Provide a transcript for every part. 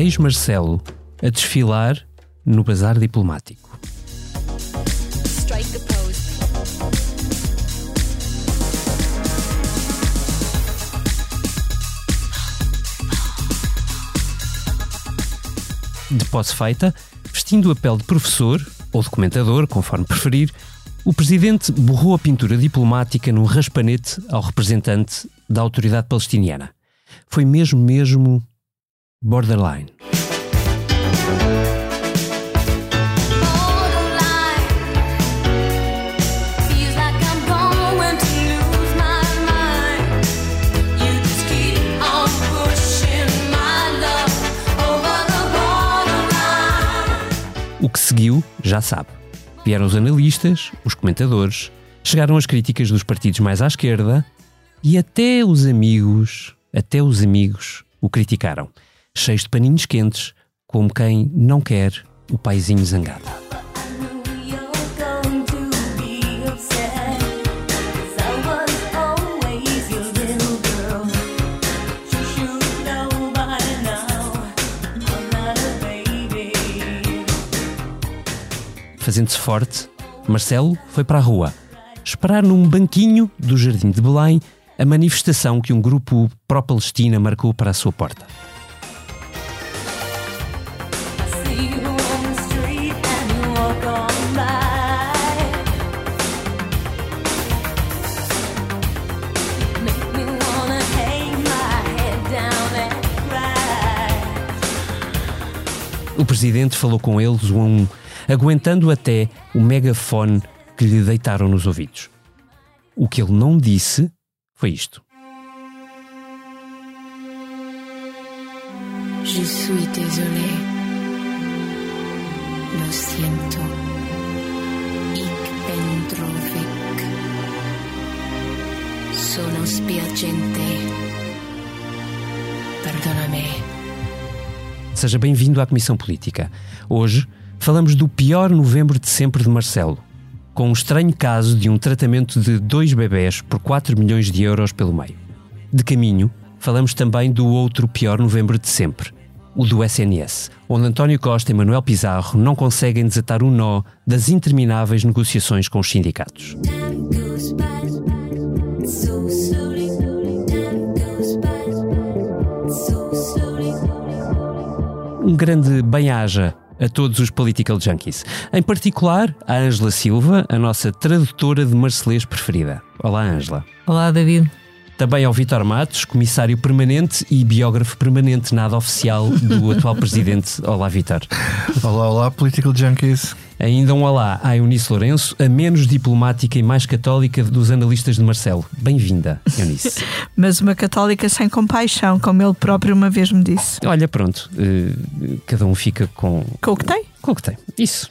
ex-Marcelo a desfilar no bazar diplomático. De posse feita, vestindo a pele de professor ou de comentador, conforme preferir, o presidente borrou a pintura diplomática num raspanete ao representante da autoridade palestiniana. Foi mesmo, mesmo borderline. O que seguiu, já sabe. Vieram os analistas, os comentadores, chegaram as críticas dos partidos mais à esquerda e até os amigos, até os amigos o criticaram, cheios de paninhos quentes, como quem não quer o paizinho zangado. Fazendo-se forte, Marcelo foi para a rua, esperar num banquinho do Jardim de Belém a manifestação que um grupo pró-Palestina marcou para a sua porta. Presidente falou com eles um a um, aguentando até o megafone que lhe deitaram nos ouvidos. O que ele não disse foi isto. Je suis désolé. Lo siento. Ik ben trofik. Sono spiacente. Perdonami. Seja bem-vindo à Comissão Política. Hoje falamos do pior novembro de sempre de Marcelo, com um estranho caso de um tratamento de dois bebés por 4 milhões de euros pelo meio. De caminho, falamos também do outro pior novembro de sempre, o do SNS, onde António Costa e Manuel Pizarro não conseguem desatar o nó das intermináveis negociações com os sindicatos. Um grande bem-aja a todos os political junkies. Em particular, a Ângela Silva, a nossa tradutora de marcelês preferida. Olá, Ângela. Olá, David. Também ao Vítor Matos, comissário permanente e biógrafo permanente, nada oficial do atual presidente. Olá, Vítor. Olá, olá, Political Junkies. Ainda um olá à Eunice Lourenço, a menos diplomática e mais católica dos analistas de Marcelo. Bem-vinda, Eunice. Mas uma católica sem compaixão, como ele próprio uma vez me disse. Olha, pronto, eh, cada um fica com, Com o que tem? com o que tem. Isso.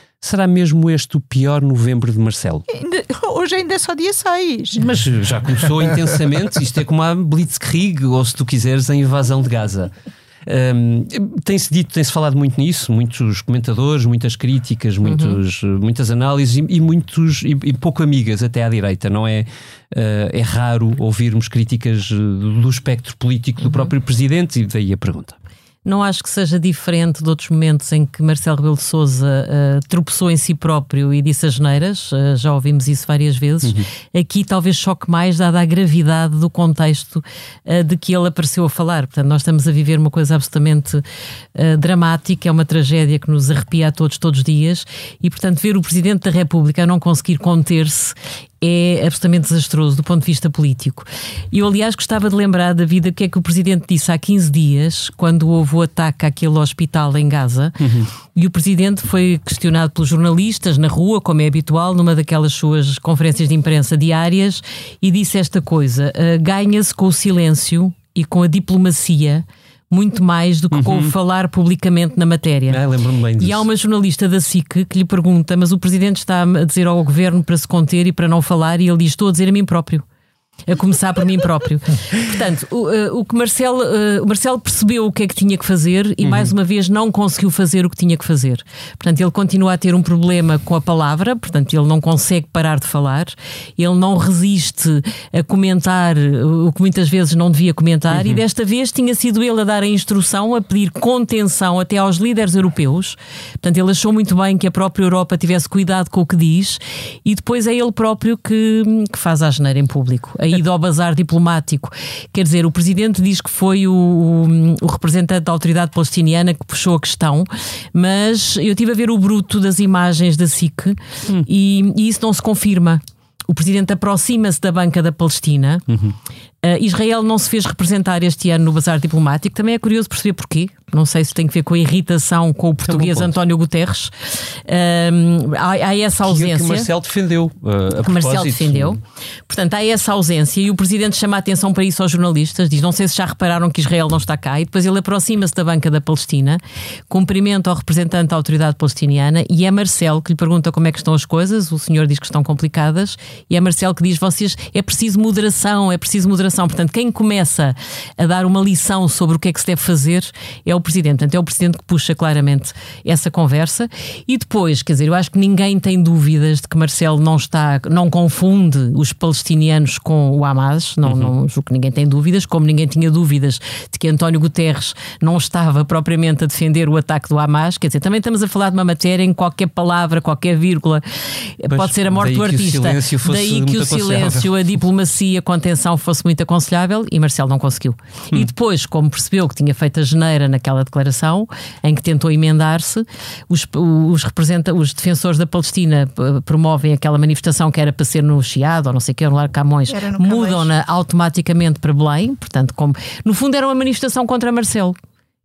Será mesmo este o pior novembro de Marcelo? Hoje ainda é só dia 6. Mas já começou intensamente. Isto é como a Blitzkrieg, ou se tu quiseres, a invasão de Gaza. Hum, tem-se dito, tem-se falado muito nisso, muitos comentadores, muitas críticas, muitos, muitas análises e, e muitos e, e pouco amigas até à direita, não é? Eh, é raro ouvirmos críticas eh, do espectro político do próprio presidente e daí a pergunta. Não acho que seja diferente de outros momentos em que Marcelo Rebelo de Sousa tropeçou em si próprio e disse as neiras, uh, já ouvimos isso várias vezes. Aqui talvez choque mais, dada a gravidade do contexto uh, de que ele apareceu a falar. Portanto, nós estamos a viver uma coisa absolutamente uh, dramática, é uma tragédia que nos arrepia a todos, todos os dias, e portanto, ver o Presidente da República a não conseguir conter-se é absolutamente desastroso do ponto de vista político. Eu, aliás, gostava de lembrar da vida o que é que o Presidente disse há 15 dias, quando houve o ataque àquele hospital em Gaza, e o Presidente foi questionado pelos jornalistas na rua, como é habitual, numa daquelas suas conferências de imprensa diárias, e disse esta coisa: "Ah, ganha-se com o silêncio e com a diplomacia muito mais do que com o falar publicamente na matéria. Ah, lembro-me bem disso. E há uma jornalista da SIC que lhe pergunta: Mas o presidente está a dizer ao governo para se conter e para não falar, e ele diz: Estou a dizer a mim próprio. A começar por mim próprio. Portanto, o, eh, o que Marcelo, eh, o Marcelo percebeu o que é que tinha que fazer e, mais uma vez, não conseguiu fazer o que tinha que fazer. Portanto, ele continua a ter um problema com a palavra, portanto, ele não consegue parar de falar, ele não resiste a comentar o que muitas vezes não devia comentar, e desta vez tinha sido ele a dar a instrução, a pedir contenção até aos líderes europeus. Portanto, ele achou muito bem que a própria Europa tivesse cuidado com o que diz, e depois é ele próprio que, que faz a geneira em público. A ida ao bazar diplomático. Quer dizer, o presidente diz que foi o, o- representante da autoridade palestiniana que puxou a questão, mas eu estive a ver o bruto das imagens da SIC e, e isso não se confirma. O presidente aproxima-se da banca da Palestina. Uh, Israel não se fez representar este ano no bazar diplomático. Também é curioso perceber porquê. Não sei se tem que ver com a irritação com o português ponto. António Guterres. Um, há, há essa Que, ausência que Marcelo defendeu. uh, a que Marcelo propósito. defendeu. Portanto, há essa ausência e o presidente chama a atenção para isso aos jornalistas. Diz: Não sei se já repararam que Israel não está cá. E depois ele aproxima-se da banca da Palestina, cumprimenta ao representante da autoridade palestiniana e é Marcelo que lhe pergunta como é que estão as coisas. O senhor diz que estão complicadas e é Marcelo que diz: Vocês é preciso moderação, é preciso moderação. Portanto, quem começa a dar uma lição sobre o que é que se deve fazer é o presidente. Portanto, é o presidente que puxa claramente essa conversa. E depois, quer dizer, eu acho que ninguém tem dúvidas de que Marcelo não está, não confunde os palestinianos com o Hamas. Não, não julgo que ninguém tem dúvidas, como ninguém tinha dúvidas de que António Guterres não estava propriamente a defender o ataque do Hamas. Quer dizer, também estamos a falar de uma matéria em qualquer palavra, qualquer vírgula, pode ser a morte do o artista. daí que o silêncio, a diplomacia, a contenção fosse muito aconselhável e Marcelo não conseguiu. Hum. E depois, como percebeu que tinha feito a geneira naquela declaração, em que tentou emendar-se, os, os, representa, os defensores da Palestina p- promovem aquela manifestação que era para ser no Chiado ou não sei o que, no Largo Camões, mudam-na automaticamente para Belém, portanto, como, no fundo era uma manifestação contra Marcelo.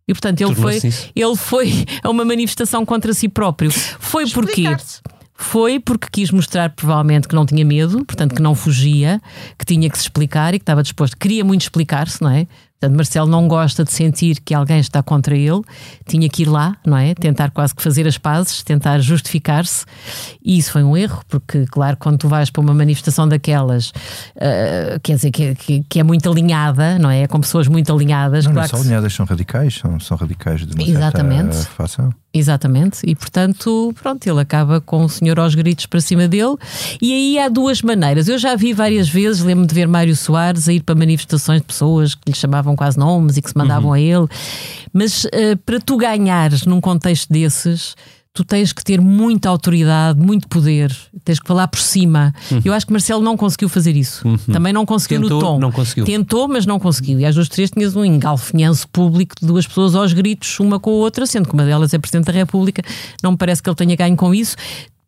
E portanto ele foi, ele foi a uma manifestação contra si próprio. Foi porque foi porque quis mostrar, provavelmente, que não tinha medo, portanto, que não fugia, que tinha que se explicar e que estava disposto. Queria muito explicar-se, não é? Portanto, Marcelo não gosta de sentir que alguém está contra ele, tinha que ir lá, não é? Tentar quase que fazer as pazes, tentar justificar-se. E isso foi um erro, porque, claro, quando tu vais para uma manifestação daquelas, ah, quer dizer, que, é- que- que é muito alinhada, não é? É com pessoas muito alinhadas. Não, não claro são que se- alinhadas, são radicais, são, são radicais de uma Exatamente. certa facção. Exatamente, e portanto, pronto, ele acaba com o senhor aos gritos para cima dele. E aí há duas maneiras. Eu já vi várias vezes, lembro-me de ver Mário Soares a ir para manifestações de pessoas que lhe chamavam quase nomes e que se mandavam a ele. Mas eh, para tu ganhares num contexto desses. Tu tens que ter muita autoridade, muito poder, tens que falar por cima. Eu acho que Marcelo não conseguiu fazer isso. Também não conseguiu Tentou, no tom. não conseguiu. Tentou, mas não conseguiu. E às duas três tinhas um engalfinhanço público de duas pessoas aos gritos, uma com a outra, sendo que uma delas é Presidente da República. Não me parece que ele tenha ganho com isso.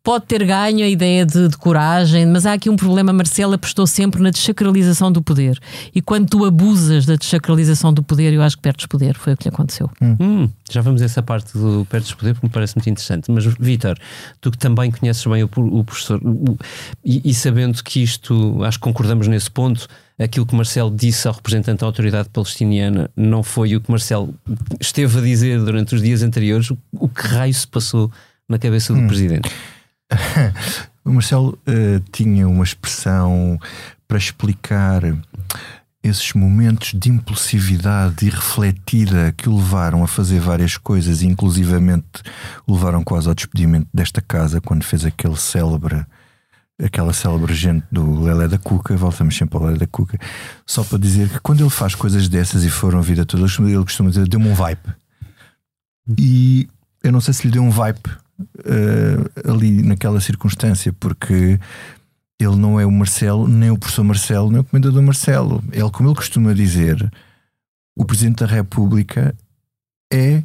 Pode ter ganho a ideia de, de coragem, mas há aqui um problema. Marcelo apostou sempre na desacralização do poder. E quando tu abusas da desacralização do poder, eu acho que perdes poder. Foi o que lhe aconteceu. Hum, já vamos a essa parte do Perdes Poder, porque me parece muito interessante. Mas, Vítor, tu que também conheces bem o, o professor, o- e, e sabendo que isto, acho que concordamos nesse ponto, aquilo que Marcelo disse ao representante da autoridade palestiniana não foi o que Marcelo esteve a dizer durante os dias anteriores, o, o que raio se passou na cabeça do presidente? O Marcelo eh, tinha uma expressão para explicar esses momentos de impulsividade irrefletida que o levaram a fazer várias coisas, inclusivamente o levaram quase ao despedimento desta casa quando fez aquele célebre aquela célebre gente do Lelé da Cuca, voltamos sempre ao Lelé da Cuca, só para dizer que quando ele faz coisas dessas e foram a vida toda, ele costuma dizer, deu-me um vibe. E eu não sei se lhe deu um vibe eh, ali naquela circunstância, porque ele não é o Marcelo, nem o professor Marcelo, nem o comendador Marcelo. Ele, como ele costuma dizer, o Presidente da República é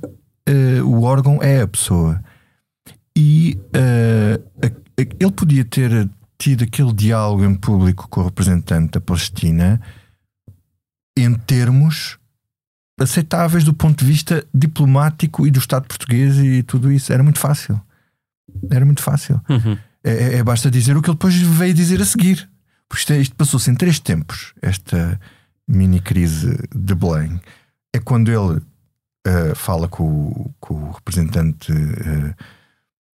eh, o órgão, é a pessoa. E eh, a- a- ele podia ter tido aquele diálogo em público com o representante da Palestina em termos aceitáveis do ponto de vista diplomático e do Estado português e tudo isso. Era muito fácil. Era muito fácil. Uhum. É, é- é basta dizer o que ele depois veio dizer a seguir. Porque isto, é- isto passou-se em três tempos, esta mini crise de Belém. É quando ele eh, fala com, o- com o representante eh,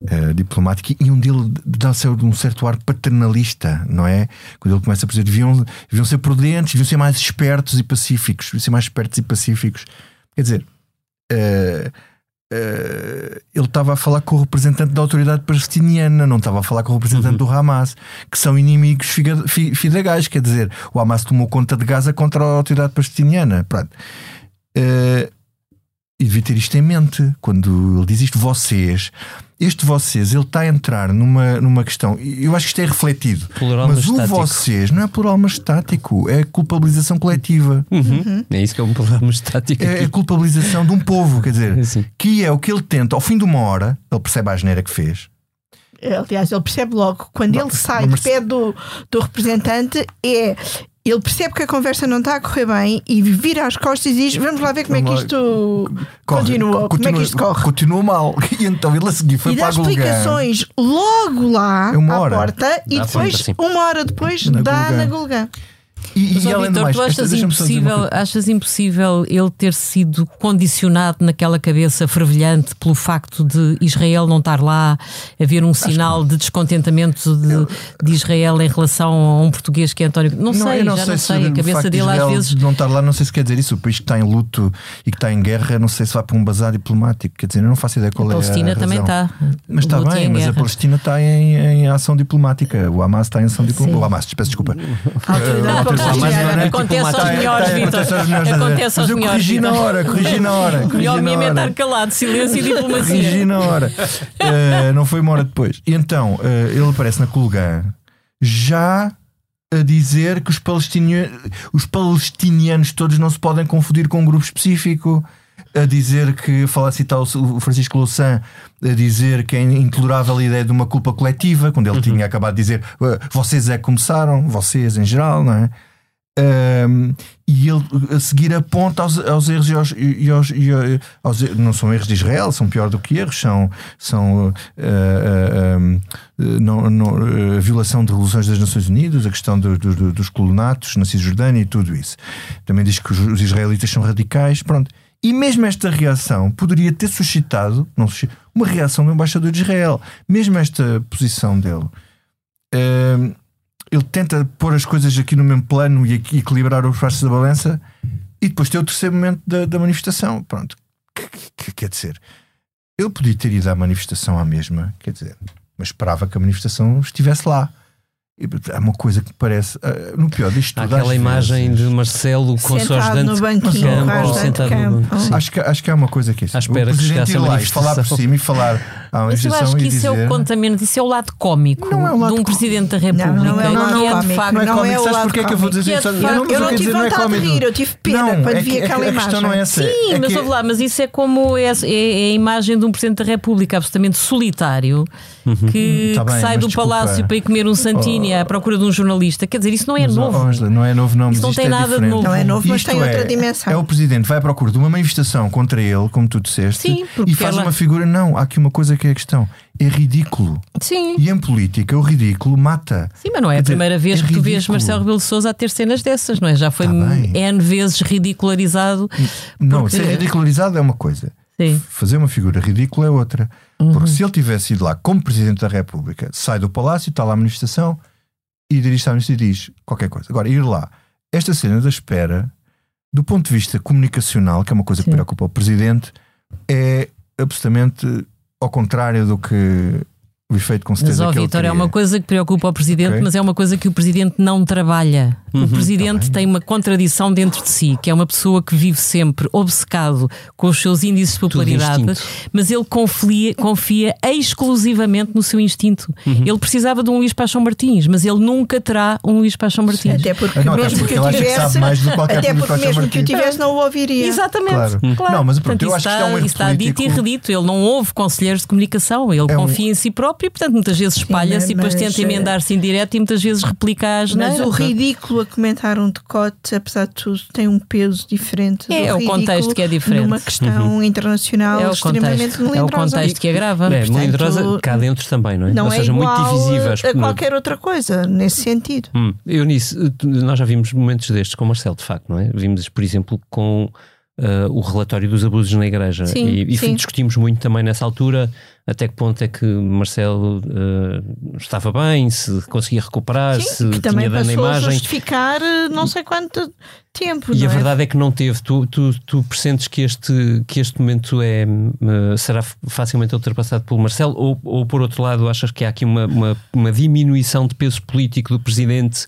eh, diplomático e um dele dá de um certo ar paternalista, não é? Quando ele começa a dizer deviam, deviam ser prudentes, deviam ser mais espertos e pacíficos, deviam ser mais espertos e pacíficos. Quer dizer, eh, eh, ele estava a falar com o representante da autoridade palestiniana, não estava a falar com o representante do Hamas, que são inimigos fidegais. Quer dizer, o Hamas tomou conta de Gaza contra a autoridade palestiniana. Pronto. Eh, e devia ter isto em mente quando ele diz isto, vocês. Este vocês, ele está a entrar numa, numa questão. Eu acho que isto é refletido. Plural mas o estático. vocês não é plural, mas estático. É culpabilização coletiva. Uhum. É isso que é um problema estático. É a aqui. culpabilização de um povo, quer dizer, Sim. que é o que ele tenta, ao fim de uma hora, ele percebe a asneira que fez. Aliás, ele percebe logo, quando ele sai mas- de pé do, do representante, é. Ele percebe que a conversa não está a correr bem e vira as costas e diz: Vamos lá ver como é que isto Corre, continua, como é que isto corre. Continua mal. E então ele a seguir foi E dá para a Golgã. explicações logo lá É à porta e Dá depois, conta, sim. uma hora depois, Na dá Golgã. na Golgã. E, Mas, e além do Vítor, mais, tu achas impossível, achas impossível ele ter sido condicionado naquela cabeça fervilhante pelo facto de Israel não estar lá, haver um sinal de descontentamento de, de Israel em relação a um português que é António. Não, sei, eu não já sei não se sei. A cabeça facto de dele às vezes. não estar lá, não sei se quer dizer isso. O país que está em luto e que está em guerra, não sei se vai para um bazar diplomático. Quer dizer, eu não faço ideia A qual é a Palestina também está. Mas está e bem, em mas a guerra. Palestina está em, em ação diplomática. O Hamas está em ação diplomática. O Hamas, peço desculpa. A autoridade Palestiniana. não é Acontece aos Está- melhores, está- Vítor. acontece aos melhores, Acontece mas aos melhores, corrigi na hora, corrigi na hora. Corrigi melhor hora. estar calado, silêncio e Corrigi diplomacia. na hora. Eh, não foi uma hora depois. Então, eh, ele aparece na Colgã já a dizer que os palestinianos, os palestinianos todos não se podem confundir com um grupo específico. A dizer que, fala citar o o Francisco Louçã, a dizer que é intolerável a ideia de uma culpa coletiva, quando ele tinha acabado de dizer "Eh, vocês é que começaram, vocês em geral, não é? Um, e ele a seguir aponta aos, aos erros e aos, e aos- e aos- não são erros de Israel, são pior do que erros, são, são uh, uh, uh, não, não, a violação de resoluções das Nações Unidas, a questão do- do- do- dos colonatos na Cisjordânia e tudo isso. Também diz que os, os israelitas são radicais, pronto. E mesmo esta reação poderia ter suscitado não, uma reação do embaixador de Israel. Mesmo esta posição dele. Ele tenta pôr as coisas aqui no mesmo plano e equilibrar os passos da balança e depois tem o terceiro momento da, da manifestação. Pronto. Que, que- que- quer dizer, ele podia ter ido à manifestação à mesma, quer dizer, mas esperava que a manifestação estivesse lá. E, É uma coisa que parece. ah, no pior disto Há tudo, aquela imagem vezes, de Marcelo com Sentado ajudante no banquinho, campo, ou sentado no. Acho que, acho que há uma coisa que é isso. À espera o que presidente chegasse ir a lá e falar por cima e falar à Mas eu acho que isso é dizer, o contamento, isso é o lado cómico Não é o lado de um Presidente da Não, República. não é o lado que é de cómico, facto. Não é Não cómico, é o sabes lado porquê que eu vou dizer Que é isso? de Eu não, Eu não tive dizer, não é vontade de rir, eu tive pena Não, quando é vi que- é que aquela A questão imagem. não é essa. Sim, é mas que- ouve lá, mas isso é como é, é- é a imagem de um Presidente da República absolutamente solitário que, Tá que bem, sai mas do desculpa. palácio para ir comer um Santini à procura de um jornalista. Quer dizer, isso não é Mas, novo. não é novo, não. Isso mas não isto tem é nada de diferente. novo. Não é novo, mas tem é, outra dimensão. É o presidente vai à procura de uma manifestação contra ele, como tu disseste, Sim, porque e faz ela- uma figura. Não, há aqui uma coisa que é a questão: é ridículo. Sim. E em política, o ridículo mata. Sim, mas não é Quer a dizer, primeira vez é que tu vês ridículo. Marcelo Rebelo de Sousa a ter cenas dessas, não é? Já foi Tá. N vezes ridicularizado. Não, Porque- ser ridicularizado é uma coisa. Sim. Fazer uma figura ridícula é outra. Uhum. Porque se ele tivesse ido lá como Presidente da República, sai do palácio, está lá a manifestação e dirige-se à e diz qualquer coisa. Agora, ir lá, esta cena da espera, do ponto de vista comunicacional, que é uma coisa que Sim. preocupa o Presidente, é absolutamente ao contrário do que o efeito com Mas, certeza ó, que ele Vitor, é uma coisa que preocupa o Presidente, Ok. mas é uma coisa que o Presidente não trabalha. O Presidente Tá tem uma contradição dentro de si, que é uma pessoa que vive sempre obcecado com os seus índices de popularidade, mas ele confia, confia exclusivamente no seu instinto. Uhum. Ele precisava de um Luís Paixão Martins, mas ele nunca terá um Luís Paixão Martins. Até porque Ah, não, mesmo porque que eu que tivesse, mais do que qualquer até porque mesmo que eu Martins. tivesse não o ouviria. Exatamente. Claro. claro. Não, mas pronto, eu isso acho que está, isto é um erro isso está dito e político. redito. Ele não ouve conselheiros de comunicação, ele É um- confia em si próprio e, portanto, muitas vezes espalha-se e depois tenta eh, emendar-se em direto e muitas vezes replica as Mas o ridículo a comentar um decote, apesar de tudo, tem um peso diferente. É, do o contexto que é diferente. Numa questão internacional É o extremamente contexto, é o melindrosa. contexto que agrava. É, portanto, melindrosa cá dentro também, não é? Não Ou é seja, muito igual divisivas. a qualquer outra coisa, nesse sentido. Hum, Eunice, tu- nós já vimos momentos destes com o Marcelo, de facto, não é? Vimos, por exemplo, com eh, o relatório dos abusos na Igreja. Sim, e e sim. discutimos muito também nessa altura até que ponto é que Marcelo eh, estava bem, se conseguia recuperar, se Sim, que também tinha dano a imagem. justificar eh, não sei quanto tempo. E a é? verdade é que não teve. Tu, tu, tu pressentes que este, que este momento é, será facilmente ultrapassado pelo Marcelo? Ou, ou, por outro lado, achas que há aqui uma, uma, uma diminuição de peso político do presidente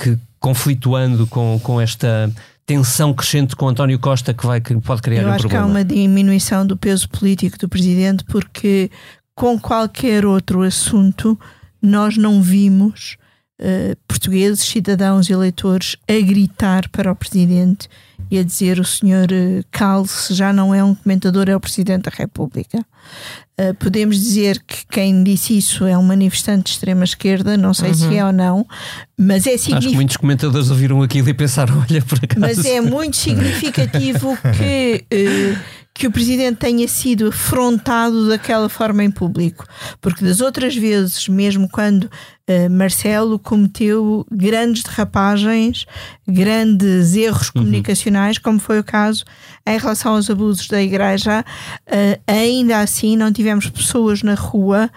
que, conflituando com, com esta tensão crescente com António Costa, que, vai, que pode criar Eu um acho problema? que há uma diminuição do peso político do presidente, porque com qualquer outro assunto nós não vimos eh, portugueses, cidadãos e eleitores a gritar para o presidente e a dizer o senhor eh, cale-se, já não é um comentador, é o presidente da República. Eh, podemos dizer que quem disse isso é um manifestante de extrema esquerda, não sei se é ou não, mas é Acho que significativo. muitos comentadores ouviram aquilo e pensaram: olha, por acaso. Mas é muito significativo que, eh, que o Presidente tenha sido afrontado daquela forma em público. Porque das outras vezes, mesmo quando eh, Marcelo cometeu grandes derrapagens, grandes erros comunicacionais, como foi o caso em relação aos abusos da Igreja, eh, ainda assim não tivemos pessoas na rua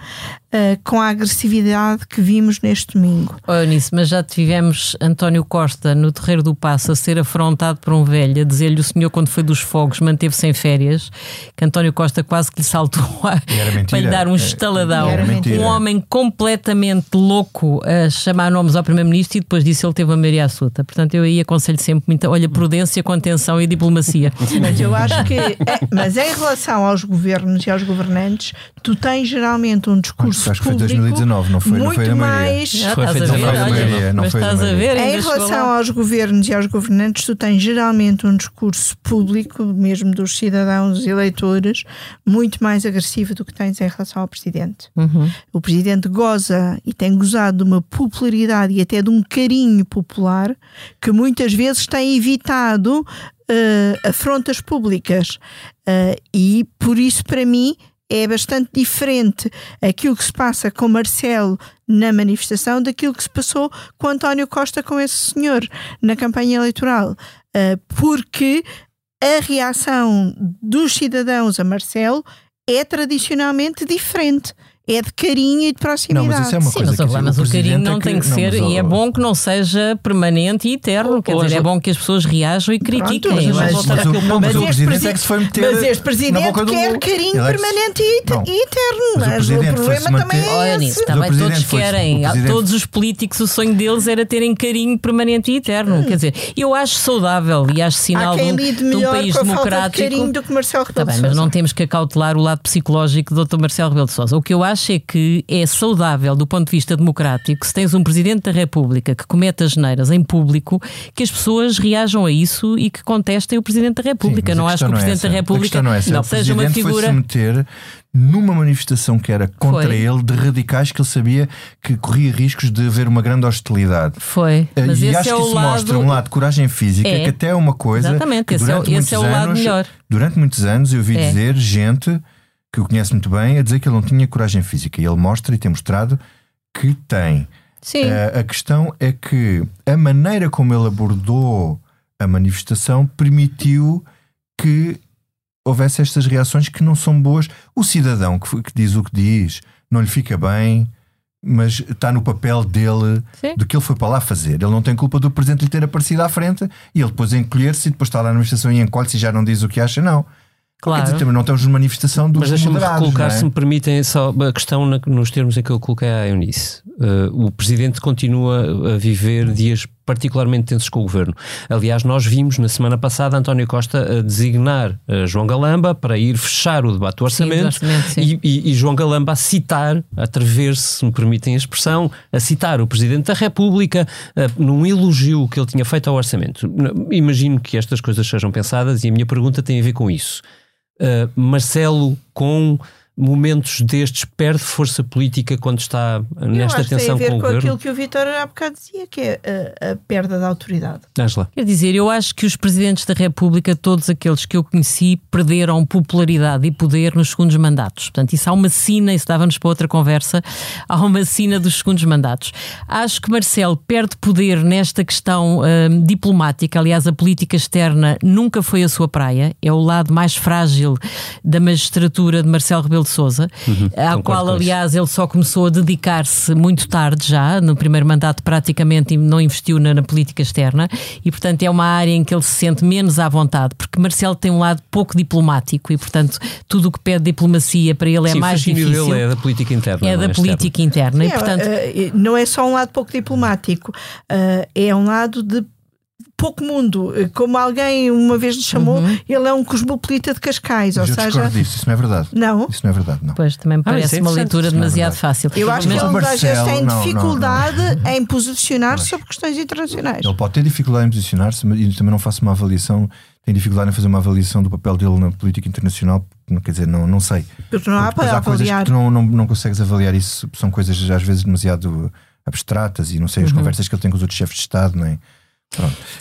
eh, com a agressividade que vimos neste domingo. Oh, Eunice, mas já tivemos António Costa no Terreiro do Passo a ser afrontado por um velho, a dizer-lhe o senhor, quando foi dos fogos, manteve-se em férias, que António Costa quase que lhe saltou a- para lhe dar um estaladão. Um homem completamente louco a chamar nomes ao Primeiro-Ministro e depois disso ele teve a maioria absoluta. Portanto, eu aí aconselho sempre muita, olha, prudência, contenção e diplomacia. Mas eu acho que. é, mas em relação aos governos e aos governantes, tu tens geralmente um discurso Acho que foi público 2019, não foi- não muito foi da Maria. mais. Já Foi estás a ver, olha, não mas foi estás a ver, Em relação aos governos e aos governantes, tu tens geralmente um discurso público, mesmo dos cidadãos e eleitores, muito mais agressivo do que tens em relação ao presidente. Uhum. O presidente goza e tem gozado de uma popularidade e até de um carinho popular que muitas vezes tem evitado eh, afrontas públicas. Eh, e por isso, para mim, é bastante diferente aquilo que se passa com Marcelo na manifestação daquilo que se passou com António Costa com esse senhor na campanha eleitoral. Eh, porque a reação dos cidadãos a Marcelo é tradicionalmente diferente. É de carinho e de proximidade. Não, mas isso é uma Sim, coisa mas, que mas o presidente carinho é não tem que não, ser, mas, e é bom que não seja permanente e eterno. Quer dizer, é bom que as pessoas reajam e critiquem. mas- Eu mas- voltar Mas, àquele o, mas o este presidente presi- é que se foi meter Mas este presidente quer carinho é que permanente e, e eterno. Mas o Mas, o, problema também manter- é Olha esse. nisso, Mas o também todos querem. o presidente- Todos os políticos, o sonho deles era terem carinho permanente e eterno. Quer dizer, eu acho saudável e acho sinal de um, de um país democrático. carinho do que Marcelo Está Rebelo mas não temos que acautelar o lado psicológico do Dr. Marcelo Rebelo de Sousa. O que eu acho é que é saudável do ponto de vista democrático, se tens um Presidente da República que comete as geneiras em público, que as pessoas reajam a isso e que contestem o Presidente da República. Sim, não acho que o Presidente é da República não é essa. O seja uma figura. foi se meter numa manifestação que era contra Foi. ele, de radicais que ele sabia que corria riscos de haver uma grande hostilidade. Foi. Eh, Mas e acho é que isso lado. mostra um lado de coragem física, É. que até é uma coisa. Exatamente, que esse é esse é o muitos lado anos- melhor. Durante muitos anos eu ouvi É. dizer gente que o conhece muito bem a dizer que ele não tinha coragem física. E ele mostra e tem mostrado que tem. Sim. Eh, a questão é que a maneira como ele abordou a manifestação permitiu que houvesse estas reações que não são boas. O cidadão que, que diz o que diz não lhe fica bem, mas está no papel dele, Sim. do que ele foi para lá fazer. Ele não tem culpa do presidente lhe ter aparecido à frente e ele depois encolher-se e depois está lá na manifestação e encolhe-se e já não diz o que acha, não. Claro. Dizer, também não estamos numa manifestação dos Mas deixa-me não é? se me permitem, só a questão na- nos termos em que eu coloquei à Eunice. Uh, o Presidente continua a viver dias particularmente tensos com o Governo. Aliás, nós vimos na semana passada António Costa a designar uh, João Galamba para ir fechar o debate do Sim, do orçamento, orçamento, e, e- e João Galamba a citar, a atrever-se, se me permitem a expressão, a citar o Presidente da República uh, num elogio que ele tinha feito ao orçamento. Imagino que estas coisas sejam pensadas e a minha pergunta tem a ver com isso. Uh, Marcelo com momentos destes, perde força política quando está Eu nesta acho que tem a tensão ver com o com aquilo que o Vitor há bocado dizia, que é a, a perda da autoridade. Ângela. Quer dizer, eu acho que os presidentes da República, todos aqueles que eu conheci, perderam popularidade e poder nos segundos mandatos. Portanto, isso há uma sina, isso dava-nos para outra conversa, há uma sina dos segundos mandatos. Acho que Marcelo perde poder nesta questão hum, diplomática. Aliás, a política externa nunca foi a sua praia, é o lado mais frágil da magistratura de Marcelo Rebelo Souza, à concordo qual, aliás, ele só começou a dedicar-se muito tarde já, no primeiro mandato praticamente não investiu na, na política externa e, portanto, é uma área em que ele se sente menos à vontade, porque Marcelo tem um lado pouco diplomático e, portanto, tudo o que pede diplomacia para ele é Sim, o mais difícil. dele é da política interna. É não da externa. política interna. E, É, portanto, eh, não é só um lado pouco diplomático, eh, é um lado de pouco mundo. Eh, Como alguém uma vez lhe chamou, Uhum. ele é um cosmopolita de Cascais, ou eu seja, discordo disso, isso não é verdade. não. Isso não é verdade, não. Pois, também me Ah, parece isso é uma leitura isso não é demasiado verdade. fácil. Eu acho Mas que o ele às vezes Marcelo- tem não, não, dificuldade em posicionar-se sobre questões internacionais. Ele pode ter dificuldade em posicionar-se, mas e também não faço uma avaliação, tem dificuldade em fazer uma avaliação do papel dele na política internacional, não quer dizer, não, não sei. Porque não há Depois para há avaliar. que tu não, não, não consegues avaliar isso, são coisas às vezes demasiado abstratas e não sei, as conversas que ele tem com os outros chefes de Estado, nem.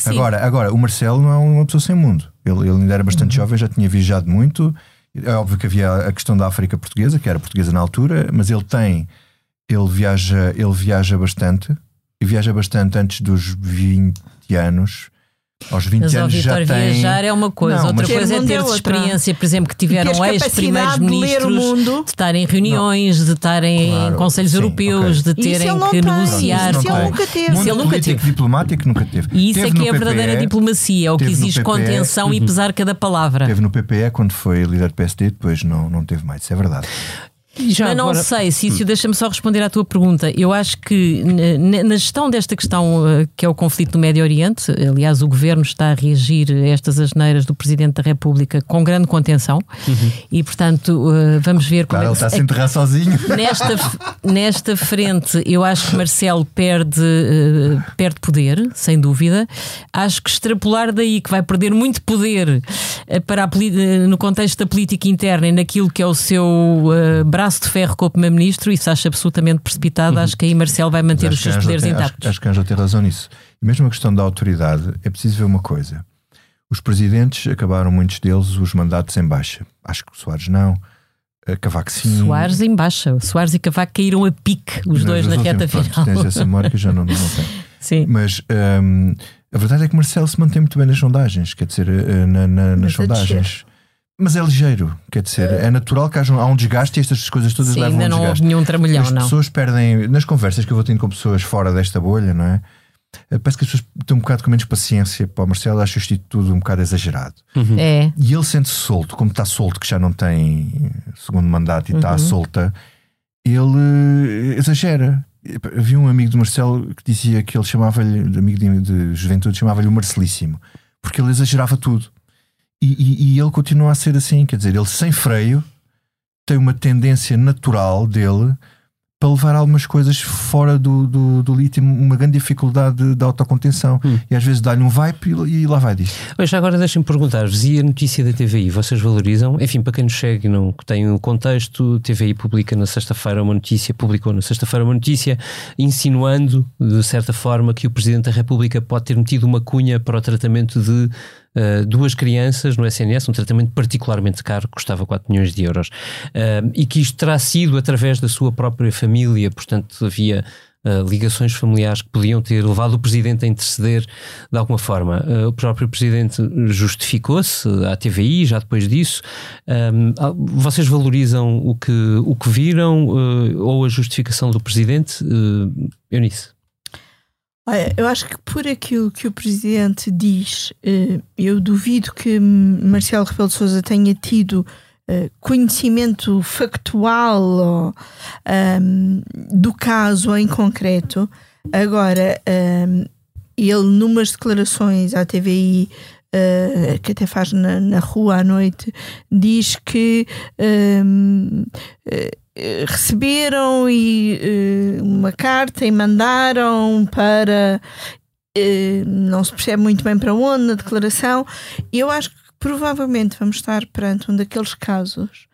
Agora, agora, o Marcelo não é uma pessoa sem mundo. Ele, ele ainda era bastante jovem, já tinha viajado muito. É óbvio que havia a questão da África portuguesa, que era portuguesa na altura, mas ele tem, ele viaja, ele viaja bastante e viaja bastante antes dos 20 anos. Aos 20 Mas anos já tem. viajar é uma coisa, Não, outra mas- coisa é Ter é experiência, por exemplo, que tiveram ex-primeiros de ministros, de estarem em reuniões, de estarem Claro, em conselhos sim, europeus, ok. de Isso terem não que tem, negociar. isso Não ele nunca teve. Mundo Isso ele nunca político teve. diplomático nunca teve. E isso Teve é que é a verdadeira PPE, diplomacia, é o que exige contenção e pesar cada palavra. Teve no PPE quando foi líder do PSD, depois não, não teve mais, isso é verdade. Já Mas não agora- sei, Cício, deixa-me só responder à tua pergunta. Eu acho que na- gestão desta questão eh, que é o conflito no Médio Oriente, aliás, o governo está a reagir a estas asneiras do Presidente da República com grande contenção e, portanto, eh, vamos ver como Claro, ele é que está a se enterrar sozinho. Nesta, nesta frente, eu acho que Marcelo perde, eh, perde poder, sem dúvida. Acho que extrapolar daí que vai perder muito poder para a no contexto da política interna e naquilo que é o seu eh, braço de ferro com o Primeiro-Ministro, isso acho absolutamente precipitado. Acho que aí Marcelo vai manter os seus poderes tem- intactos. Acho, acho que a Ângela tem razão nisso. E mesmo a questão da autoridade, é preciso ver uma coisa. Os presidentes acabaram, muitos deles, os mandatos em baixa. Acho que o Soares não, a Cavaco sim. Soares em baixa. Soares e Cavaco caíram a pique, os dois na reta final. pronto, Tens essa memória que eu já não, não tenho. Sim. Mas hum, a verdade é que Marcelo se mantém muito bem nas sondagens, quer dizer, eh, na- na- nas sondagens. Mas é ligeiro, quer dizer, é natural que haja um, há um desgaste e estas coisas todas Sim, levam a ainda um não desgaste. houve nenhum tramulhão, As não. pessoas perdem, nas conversas que eu vou tendo com pessoas fora desta bolha, não é? Eh, Parece que as pessoas têm um bocado com menos paciência para o Marcelo, acho isto tudo um bocado exagerado. É. E ele sente-se solto, como está solto, que já não tem segundo mandato e está solta, ele eh, exagera. Havia um amigo do Marcelo que dizia que ele chamava-lhe, amigo de, de juventude, chamava-lhe o Marcelíssimo, porque ele exagerava tudo. E, e- e ele continua a ser assim, quer dizer, ele sem freio tem uma tendência natural dele para levar algumas coisas fora do, do, do limite, uma grande dificuldade de, de autocontenção. E às vezes dá-lhe um vibe e, e lá vai disso. Hoje agora deixem-me perguntar-vos, e a notícia da TVI, vocês valorizam? Enfim, para quem nos segue não que tem o contexto, a TVI publica na sexta-feira uma notícia, publicou na sexta-feira uma notícia insinuando, de certa forma, que o Presidente da República pode ter metido uma cunha para o tratamento de uh, duas crianças no SNS, um tratamento particularmente caro, que custava 4 milhões de euros, Uh, e que isto terá sido através da sua própria família, portanto havia uh, ligações familiares que podiam ter levado o Presidente a interceder de alguma forma. Uh, o próprio Presidente justificou-se à TVI já depois disso. Vocês valorizam o que, o que viram uh, ou a justificação do Presidente? Uh, Eunice. Olha, eu acho que por aquilo que o Presidente diz, eh, eu duvido que Marcelo Rebelo de Sousa tenha tido eh, conhecimento factual ahm, do caso em concreto. Agora, ahm, ele, numas declarações à TVI, eh, que até faz na, rua à noite, diz que ahm, eh, eh, receberam e, eh, uma carta e mandaram para. eh, não se percebe muito bem para onde na declaração. Eu acho que provavelmente vamos estar perante um daqueles casos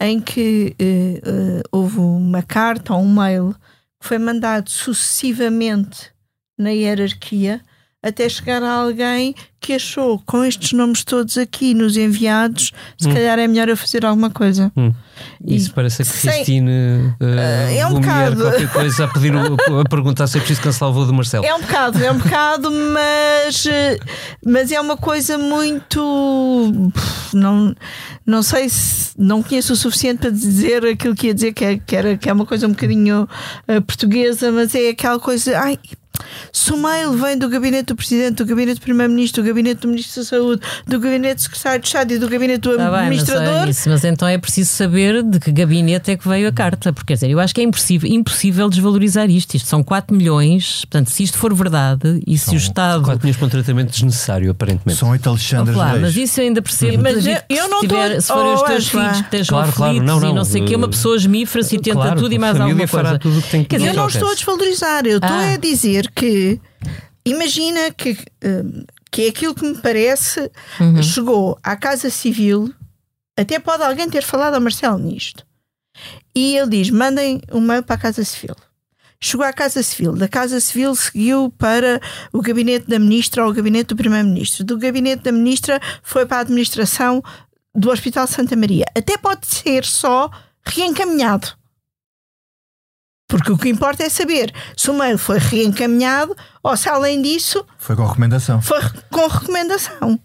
em que eh, eh, houve uma carta ou um mail que foi mandado sucessivamente na hierarquia até chegar a alguém que achou com estes nomes todos aqui nos enviados, se calhar é melhor eu fazer alguma coisa. Hum. Isso E parece a Cristine uh, é um Lumière, bocado. qualquer coisa a pedir a perguntar se é preciso cancelar o voo do Marcelo. É um bocado, é um bocado, mas, eh, mas é uma coisa muito. Não, não sei se. Não conheço o suficiente para dizer aquilo que ia dizer, que é, que era, que é uma coisa um bocadinho eh, portuguesa, mas é aquela coisa. Ai, se o mail vem do gabinete do Presidente, do gabinete do Primeiro-Ministro, do gabinete do Ministro da Saúde, do gabinete do Secretário de Estado e do gabinete do bem, mas, Administrador. é isso, mas então é preciso saber de que gabinete é que veio a carta, porque quer dizer, eu acho que é impossível, impossível desvalorizar isto. Isto são 4 milhões, portanto, se isto for verdade e se o Estado. 4 milhões para um tratamento desnecessário, aparentemente. São oito Alexandres Ouve lá, Reis. mas isso eu ainda percebo. Mas David, eu- eu que não se, tiver- tô- se forem Oh, os teus filhos que estejam Claro, claro, não, não, e não sei o quê, uma uh, pessoa esmifra-se e tenta claro, tudo e mais alguma coisa. tudo que tem que Quer dizer, Eu não estou a desvalorizar, eu estou Ah. a dizer que imagina que, hum, que é aquilo que me parece Uhum. chegou à Casa Civil, até pode alguém ter falado ao Marcelo nisto. E ele diz: mandem um mail para a Casa Civil. Chegou à Casa Civil, da Casa Civil seguiu para o gabinete da ministra ou o gabinete do primeiro-ministro. Do gabinete da ministra foi para a administração do Hospital Santa Maria. Até pode ser só reencaminhado. Porque o que importa é saber se o mail foi reencaminhado ou se, além disso, Foi com recomendação. foi com recomendação.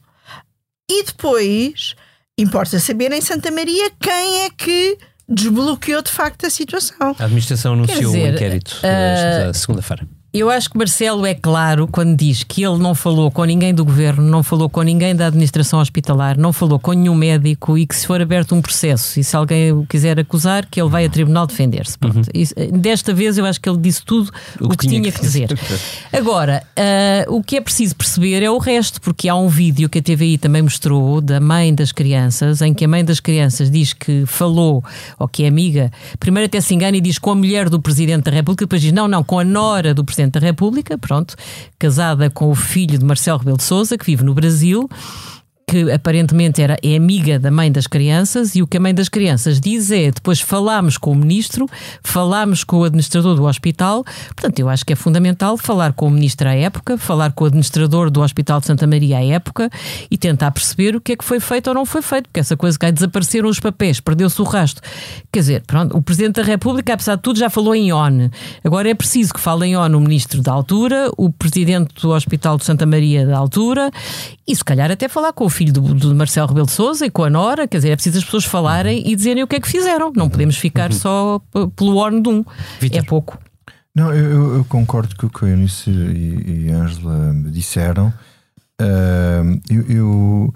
E depois, importa saber em Santa Maria quem é que desbloqueou de facto a situação. A administração anunciou dizer, um inquérito uh, esta segunda-feira. Eu acho que Marcelo é claro quando diz que ele não falou com ninguém do governo, não falou com ninguém da administração hospitalar, não falou com nenhum médico e que se for aberto um processo e se alguém o quiser acusar, que ele vai a tribunal defender-se. Isso- desta vez eu acho que ele disse tudo o, que, tinha que dizer. Agora, ah, o que é preciso perceber é o resto, porque há um vídeo que a TVI também mostrou da mãe das crianças, em que a mãe das crianças diz que falou, ou que é amiga, primeiro até se engana e diz com a mulher do Presidente da República, depois diz não, não, com a nora do Presidente da República, pronto, casada com o filho de Marcelo Rebelo de Souza, que vive no Brasil que aparentemente era, é amiga da mãe das crianças, e o que a mãe das crianças diz é: depois falámos com o ministro, falámos com o administrador do hospital. Portanto, eu acho que é fundamental falar com o ministro à época, falar com o administrador do Hospital de Santa Maria à época e tentar perceber o que é que foi feito ou não foi feito, porque essa coisa que desapareceram os papéis, perdeu-se o rastro. Quer dizer, pronto, o Presidente da República, apesar de tudo, já falou em ON. Agora é preciso que fale em ON o ministro da altura, o Presidente do Hospital de Santa Maria da altura e se calhar até falar com o filho do, do Marcelo Rebelo de Souza e com a Nora, quer dizer, é preciso as pessoas falarem e dizerem o que é que fizeram. Não podemos ficar só p- pelo ON de um. Vítor. É pouco. Não, eu, eu- eu concordo com o que a Eunice e, e a Ângela me disseram. Ahm, eu, eu-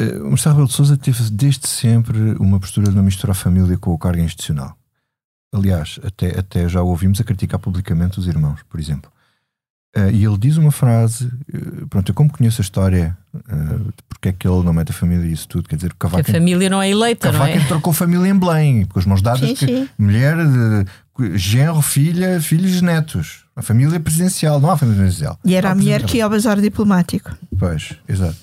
eh, o Marcelo Rebelo de Sousa teve desde sempre uma postura de não misturar a família com o cargo institucional. Aliás, até, até já o ouvimos a criticar publicamente os irmãos, por exemplo. Ah, e ele diz uma frase, eh, pronto, eu como conheço a história, de porque é que ele não mete a família e isso tudo, quer dizer, o Que a Cavaco, família não é eleita, não Cavaco é? entrou com família em Belém, com as mãos dadas, Sim, que- sim. mulher, de, genro, filha, filhos, netos. A família presidencial, não há família presidencial. E era a mulher que ia ao bazar diplomático. Pois, exato.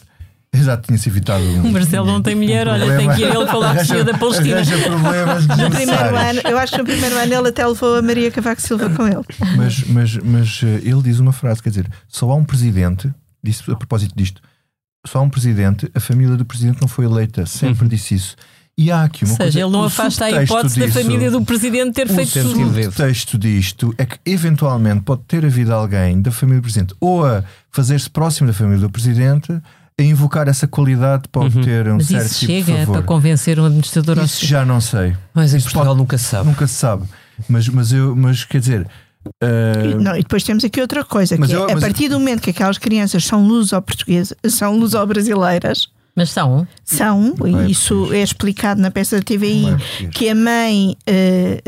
Exato, tinha-se evitado um. O Marcelo não tem mulher, olha, problema. tem que ir ele falar com a Arranja- senhora da Palestina. arranja problemas No primeiro ano, eu acho que no primeiro ano ele até levou a Maria Cavaco Silva com ele. Mas, mas, mas eh, ele diz uma frase, quer dizer, só há um presidente, disse a propósito disto, só há um presidente, a família do presidente não foi eleita, sempre disse isso. E há aqui uma Ou seja, coisa. ele não o afasta a hipótese da disso- família do presidente ter O feito tudo. dele. texto disto é que eventualmente pode ter havido alguém da família do presidente ou a fazer-se próximo da família do presidente a invocar essa qualidade para obter um Mas certo isso tipo de chega favor. para convencer um administrador Isso hospitalar. já não sei. Mas em Isso Portugal pode- nunca se sabe. Nunca se sabe. Mas, mas, eu, mas quer dizer. E, não, e depois temos aqui outra coisa, Mas que eu- é, a partir do momento que aquelas crianças são luso-portuguesas, são luso-brasileiras, Mas são. são, Não é e isso é explicado na peça da TVI, é que a mãe eh,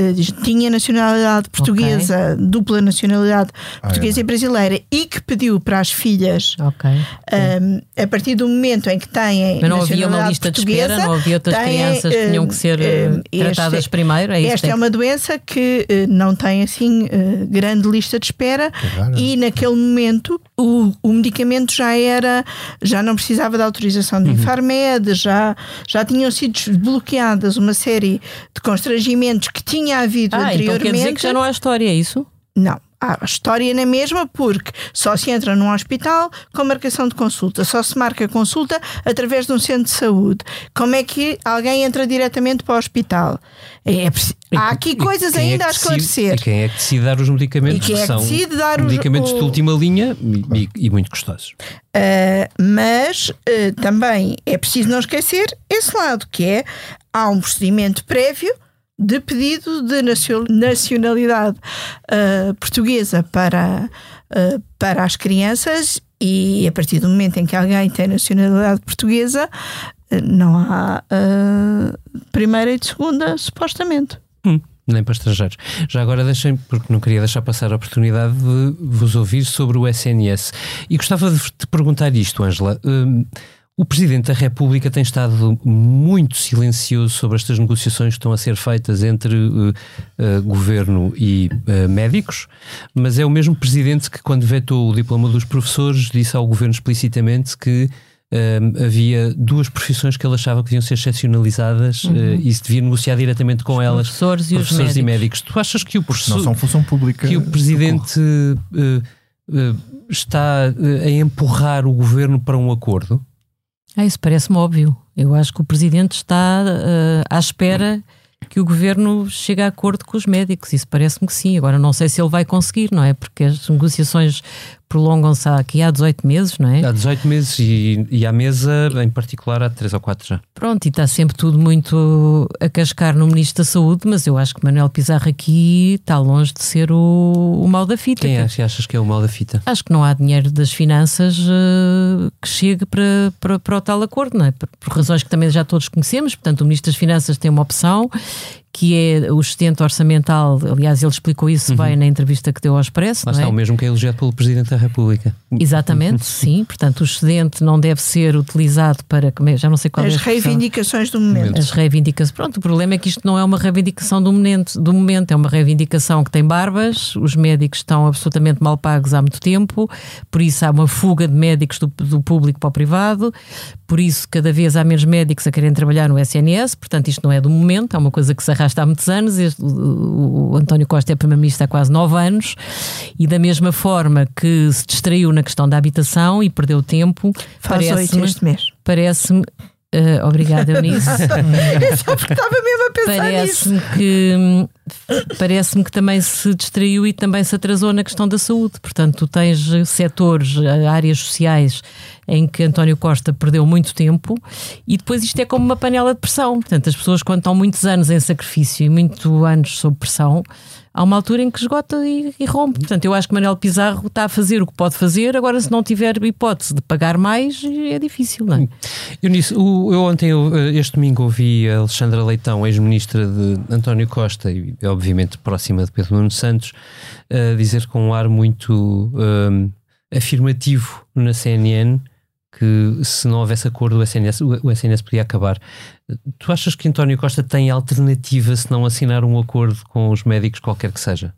tinha nacionalidade portuguesa, dupla nacionalidade portuguesa é. e brasileira, e que pediu para as filhas, Ok. um, a partir do momento em que têm Mas não havia uma lista de espera, não havia outras têm, crianças que tinham que ser eh, eh, este- tratadas primeiro. É Esta é uma doença que eh, não tem assim grande lista de espera rara. e naquele momento o, o medicamento já era, já não precisava da autorização do Infarmed, já, já tinham sido desbloqueadas uma série de constrangimentos que tinha havido Ah, então anteriormente. quer dizer que já não há história, é isso? Não. Há a história na mesma porque só se entra num hospital com marcação de consulta, só se marca consulta através de um centro de saúde. Como é que alguém entra diretamente para o hospital? É, preci- há aqui E coisas é ainda que a esclarecer. Decide, e quem é que decide dar os medicamentos? E quem é que são decide dar os- medicamentos de o- última linha e, e muito custosos. Uh, mas uh, também é preciso não esquecer esse lado, que é há um procedimento prévio de pedido de nacio- nacionalidade uh, portuguesa para, uh, para as crianças e a partir do momento em que alguém tem nacionalidade portuguesa uh, não há uh, primeira e segunda, supostamente. Hum, nem para estrangeiros. Já agora deixem, porque não queria deixar passar a oportunidade de vos ouvir sobre o SNS. E gostava de te perguntar isto, Ângela. O Presidente da República tem estado muito silencioso sobre estas negociações que estão a ser feitas entre uh, uh, governo e uh, médicos, mas é o mesmo Presidente que, quando vetou o diploma dos professores, disse ao governo explicitamente que um, havia duas profissões que ele achava que deviam ser excepcionalizadas uh, e se devia negociar diretamente com elas professores e os professores e médicos. médicos. Tu achas que o Não professor, são função pública. que o presidente uh, uh, está uh, a empurrar o governo para um acordo? Ah, isso parece-me óbvio. Eu acho que o Presidente está eh, à espera que o Governo chegue a acordo com os médicos. Isso parece-me que sim. Agora não sei se ele vai conseguir, não é? Porque as negociações prolongam-se aqui há 18 meses, não é? Há 18 meses e, e à mesa, em particular, há 3 ou 4 já. Pronto, e está sempre tudo muito a cascar no Ministro da Saúde, mas eu acho que Manuel Pizarro aqui está longe de ser o, o mal da fita. Quem é que achas que é o mal da fita? Acho que não há dinheiro das finanças eh, que chegue para, para, para o tal acordo, não é? Por, por razões que também já todos conhecemos. Portanto, o Ministro das Finanças tem uma opção que é o excedente orçamental. Aliás, ele explicou isso bem na entrevista que deu ao Expresso. Lá está, é? o mesmo que é elogiado pelo Presidente da República. Exatamente, sim. Portanto, o excedente não deve ser utilizado para. é- Já não sei qual é As a expressão. reivindicações do momento. As reivindicações. Pronto, o problema é que isto não é uma reivindicação do momento, do momento, é uma reivindicação que tem barbas, os médicos estão absolutamente mal pagos há muito tempo, por isso há uma fuga de médicos do, do público para o privado, por isso cada vez há menos médicos a querem trabalhar no SNS, portanto isto não é do momento, é uma coisa que se arrasta há muitos anos, este- o, o- António Costa é Primeiro-Ministro há quase nove anos, e da mesma forma que se distraiu na questão da habitação e perdeu tempo, parece-me parece-me. Eh, obrigada, Eunice. Só porque estava mesmo a pensar nisso. Parece-me que parece-me que também se distraiu e também se atrasou na questão da saúde. Portanto, tu tens setores, eh, áreas sociais em que António Costa perdeu muito tempo e depois isto é como uma panela de pressão. Portanto, as pessoas quando estão muitos anos em sacrifício e muitos anos sob pressão, há uma altura em que esgota e, e rompe. Portanto, eu acho que Manuel Pizarro está a fazer o que pode fazer, agora se não tiver hipótese de pagar mais, é difícil, não é? Eunice, o- eu ontem, eu, eh, este domingo, ouvi a Alexandra Leitão, ex-ministra de António Costa e, obviamente, próxima de Pedro Nuno Santos, a dizer com um ar muito hum, afirmativo na CNN que se não houvesse acordo o SNS, o, SNS podia acabar. Tu achas que António Costa tem alternativa se não assinar um acordo com os médicos, qualquer que seja?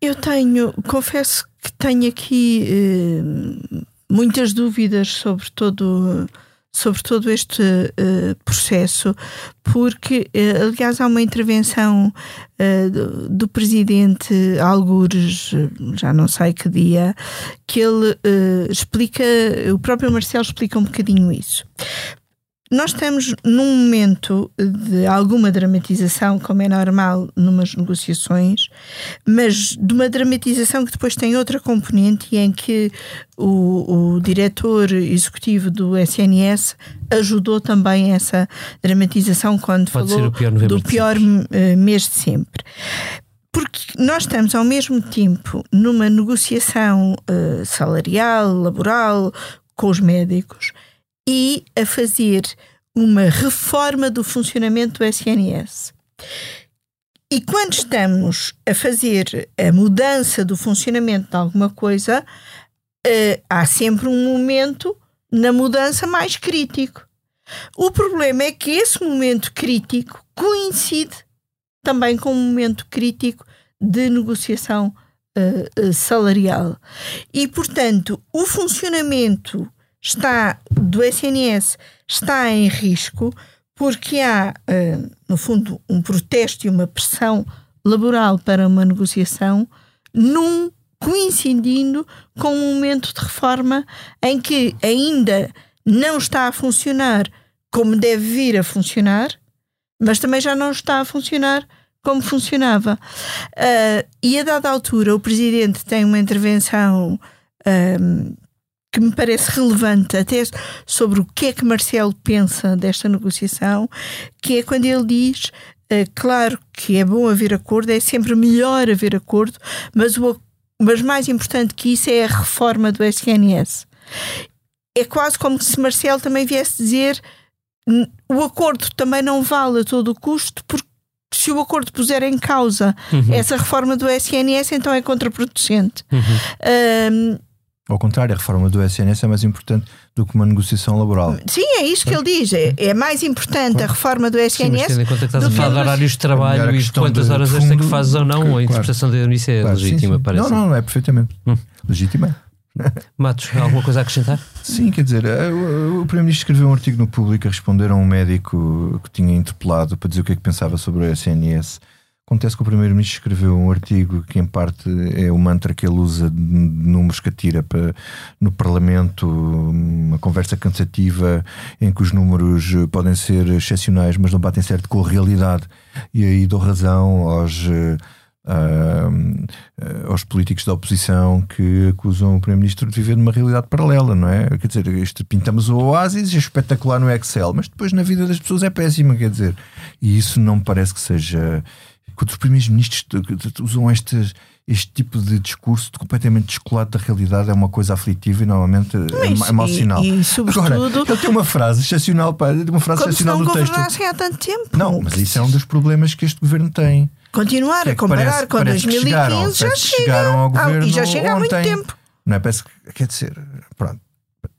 Eu tenho, confesso que tenho aqui eh, muitas dúvidas sobre todo, sobre todo este eh, processo, porque, eh, aliás, há uma intervenção eh, do, do presidente Algures, já não sei que dia, que ele explica, o próprio Marcelo explica um bocadinho isso. Nós estamos num momento de alguma dramatização, como é normal numas negociações, mas de uma dramatização que depois tem outra componente em que o, o diretor executivo do SNS ajudou também essa dramatização quando Pode falou o pior do de pior eh, mês de sempre. Porque nós estamos ao mesmo tempo numa negociação eh, salarial, laboral, com os médicos e a fazer uma reforma do funcionamento do SNS. E quando estamos a fazer a mudança do funcionamento de alguma coisa, eh, há sempre um momento na mudança mais crítico. O problema é que esse momento crítico coincide também com um momento crítico de negociação eh, salarial. E, portanto, o funcionamento está do SNS está em risco porque há, eh, no fundo, um protesto e uma pressão laboral para uma negociação num coincidindo com um momento de reforma em que ainda não está a funcionar como deve vir a funcionar, mas também já não está a funcionar como funcionava. Ah, e a dada altura, o presidente tem uma intervenção ahm, que me parece relevante até sobre o que é que Marcelo pensa desta negociação, que é quando ele diz. ah, claro que é bom haver acordo, é sempre melhor haver acordo, mas, o, mas mais importante que isso é a reforma do SNS. É quase como se Marcelo também viesse dizer "N- o acordo também não vale a todo o custo, porque se o acordo puser em causa essa reforma do SNS, então é contraproducente. Ahm, Ao contrário, a reforma do SNS é mais importante do que uma negociação laboral. sim, é isso que ele diz. É, é mais importante a reforma do Sim, mas SNS. tendo em conta que estás do a que falar de horários de trabalho e quantas horas que fundo, fazes ou não, claro. a interpretação da Eunice é Claro, sim, legítima, sim. parece. Não, não, não é perfeitamente. Hum. Legítima. Matos, alguma coisa a acrescentar? Sim, quer dizer, eh, o o Primeiro-Ministro escreveu um artigo no público a responder a um médico que tinha interpelado para dizer o que é que pensava sobre o SNS. Acontece que o Primeiro-Ministro escreveu um artigo que, em parte, é o mantra que ele usa de números que atira para, no Parlamento, uma conversa cansativa em que os números podem ser excepcionais, mas não batem certo com a realidade. E aí dou razão aos. ah, aos políticos da oposição que acusam o Primeiro-Ministro de viver numa realidade paralela, não é? Quer dizer, isto, pintamos o oásis, é espetacular no Excel, mas depois na vida das pessoas é péssima, quer dizer. E isso não me parece que seja. Quando os primeiros-ministros usam este, este tipo de discurso completamente descolado da realidade, é uma coisa aflitiva e normalmente é, Isso, é mau sinal. e, sobretudo- Agora, ele tem uma frase excepcional, pá, uma frase Como se não texto. há tanto tempo. Não, mas isso é um dos problemas que este governo tem. Continuar é a comparar parece- com parece que 2015 chegaram, já chega. chegaram ao Ah, governo e já chega há muito tempo. Não é? Parece que, quer dizer, pronto,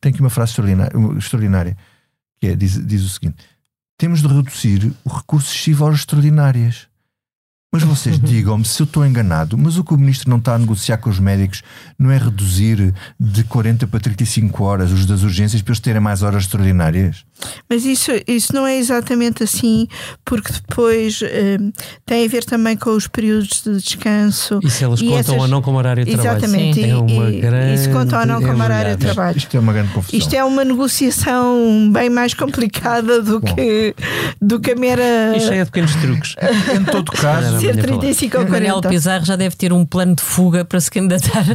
tem aqui uma frase extraordinária, extraordinária que é, diz, diz o seguinte: temos de reduzir o recurso excessivo às extraordinárias. Mas vocês digam-me se eu estou enganado, mas o que o ministro não está a negociar com os médicos não é reduzir de 40 para 35 horas os das urgências para eles terem mais horas extraordinárias? Mas isso, isso não é exatamente assim, porque depois eh, tem a ver também com os períodos de descanso. E se elas E contam essas- ou não como horário de trabalho? Exatamente, Sim. e, É uma e- grande isso conta ou não como horário de trabalho. Isto é uma grande confusão. Isto é uma negociação bem mais complicada do, Bom. que, do que a mera E cheia de pequenos truques. Em todo caso, ser amanhã falar. 35 ou O Manuel 40. Pizarro já deve ter um plano de fuga para se candidatar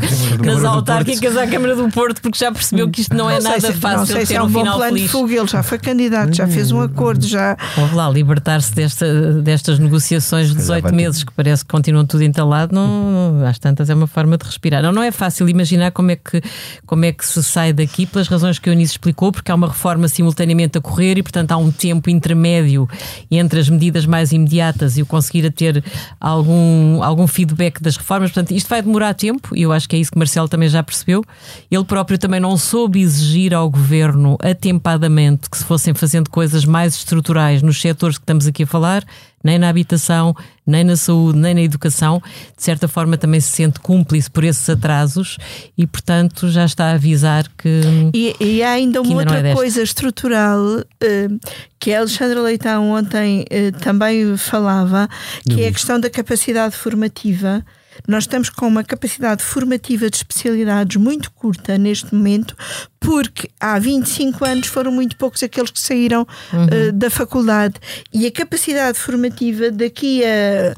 nas autárquicas à Câmara do Porto, porque já percebeu que isto não é Não nada se- fácil Não sei se ter é um um bom final plano de feliz. fuga. Ele já foi candidato, já fez um acordo, já. Houve lá, libertar-se desta, destas negociações de calhar 18 vai ter- meses, que parece que continuam tudo entalado, não, às tantas é uma forma de respirar. Não, não é fácil imaginar como é, que, como é que se sai daqui, pelas razões que a Eunice explicou, porque há uma reforma simultaneamente a correr e, portanto, há um tempo intermédio entre as medidas mais imediatas e o conseguir a ter algum, algum feedback das reformas. Portanto, isto vai demorar tempo e eu acho que é isso que Marcelo também já percebeu. Ele próprio também não soube exigir ao governo atempadamente que se fossem fazendo coisas mais estruturais nos setores que estamos aqui a falar, nem na habitação, nem na saúde, nem na educação. De certa forma, também se sente cúmplice por esses atrasos e, portanto, já está a avisar que. E, e há ainda uma ainda é outra desta. coisa estrutural eh, que a Alexandra Leitão ontem eh, também falava, que é a questão da capacidade formativa. Nós estamos com uma capacidade formativa de especialidades muito curta neste momento, porque há 25 anos foram muito poucos aqueles que saíram eh, da faculdade. E a capacidade formativa daqui a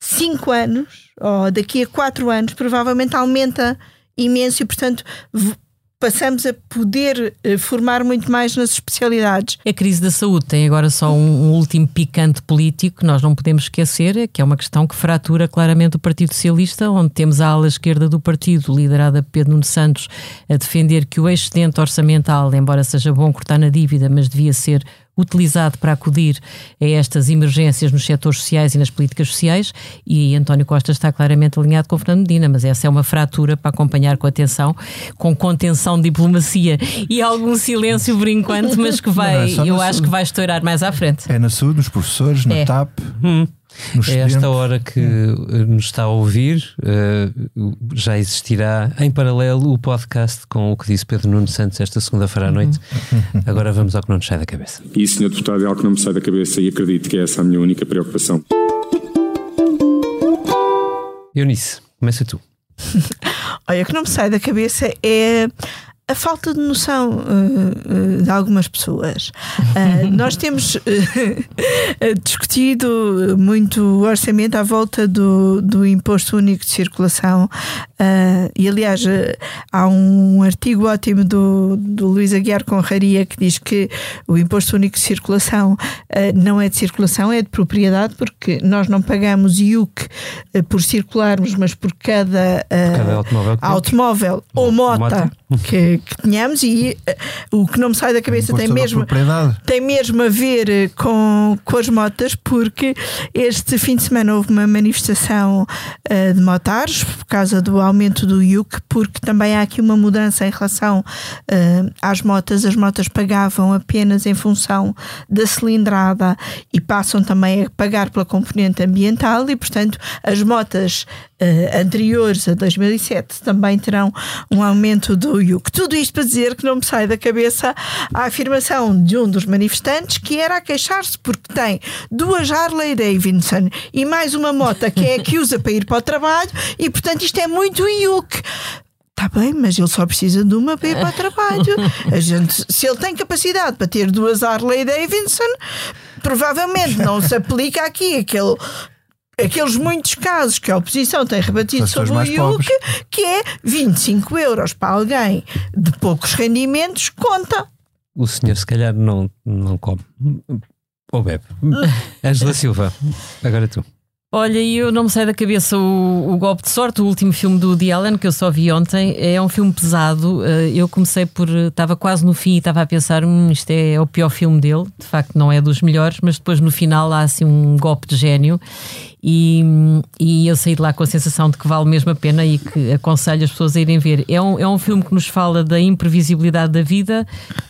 5 anos, ou daqui a 4 anos, provavelmente aumenta imenso e, portanto, passamos a poder eh, formar muito mais nas especialidades. A crise da saúde tem agora só um, um último picante político que nós não podemos esquecer, é que é uma questão que fratura claramente o Partido Socialista, onde temos a ala esquerda do partido, liderada por Pedro Nuno Santos, a defender que o excedente orçamental, embora seja bom cortar na dívida, mas devia ser utilizado para acudir a estas emergências nos setores sociais e nas políticas sociais e António Costa está claramente alinhado com Fernando Medina, mas essa é uma fratura para acompanhar com atenção, com contenção de diplomacia e algum silêncio por enquanto, mas que vai, Não, é eu acho que vai estourar mais à frente. é na saúde, nos professores, na É. TAP. Nos É esta hora que eh, nos está a ouvir, eh, já existirá em paralelo o podcast com o que disse Pedro Nuno Santos esta segunda-feira à noite. Agora vamos ao que não nos sai da cabeça. E, Sr. Deputado, é algo que não me sai da cabeça e acredito que é essa a minha única preocupação. Eunice, começa tu. Olha, o que não me sai da cabeça é a falta de noção eh, eh, de algumas pessoas. Eh, nós temos discutido muito o orçamento à volta do, do imposto único de circulação. e, aliás, há um artigo ótimo do, do Luís Aguiar Conraria que diz que o imposto único de circulação não é de circulação, é de propriedade, porque nós não pagamos IUC por circularmos, mas por cada, eh, cada automóvel automóvel ou mota, Mota. Que, que tenhamos e eh, o que não me sai da cabeça tem mesmo tem mesmo a ver eh, com, com as motas, porque este fim de semana houve uma manifestação eh, de motares por causa do aumento do IUC, porque também há aqui uma mudança em relação eh, às motas. As motas pagavam apenas em função da cilindrada e passam também a pagar pela componente ambiental e, portanto, as motas eh, anteriores a 2007 também terão um aumento do IUC. Tudo isto para dizer que não me sai da cabeça a afirmação de um dos manifestantes que era a queixar-se porque tem duas Harley Davidson e mais uma moto que é a que usa para ir para o trabalho e, portanto, isto é muito IUC. Está bem, mas ele só precisa de uma para ir para o trabalho. A gente, se ele tem capacidade para ter duas Harley Davidson, provavelmente não se aplica aqui aquele. Aqueles muitos casos que a oposição tem rebatido sobre o IUC, que é 25 euros para alguém de poucos rendimentos, conta. O senhor, se calhar, não, não come. Ou bebe. Ângela Silva, agora tu. Olha, e eu não me sai da cabeça o, o Golpe de Sorte, o último filme do Woody Allen, que eu só vi ontem. É um filme pesado. Eh, Eu comecei por. Estava quase no fim e estava a pensar: hum, isto é o pior filme dele. De facto, não é dos melhores, mas depois no final há assim um golpe de gênio. E, e eu saí de lá com a sensação de que vale mesmo a pena e que aconselho as pessoas a irem ver. É um, é um filme que nos fala da imprevisibilidade da vida,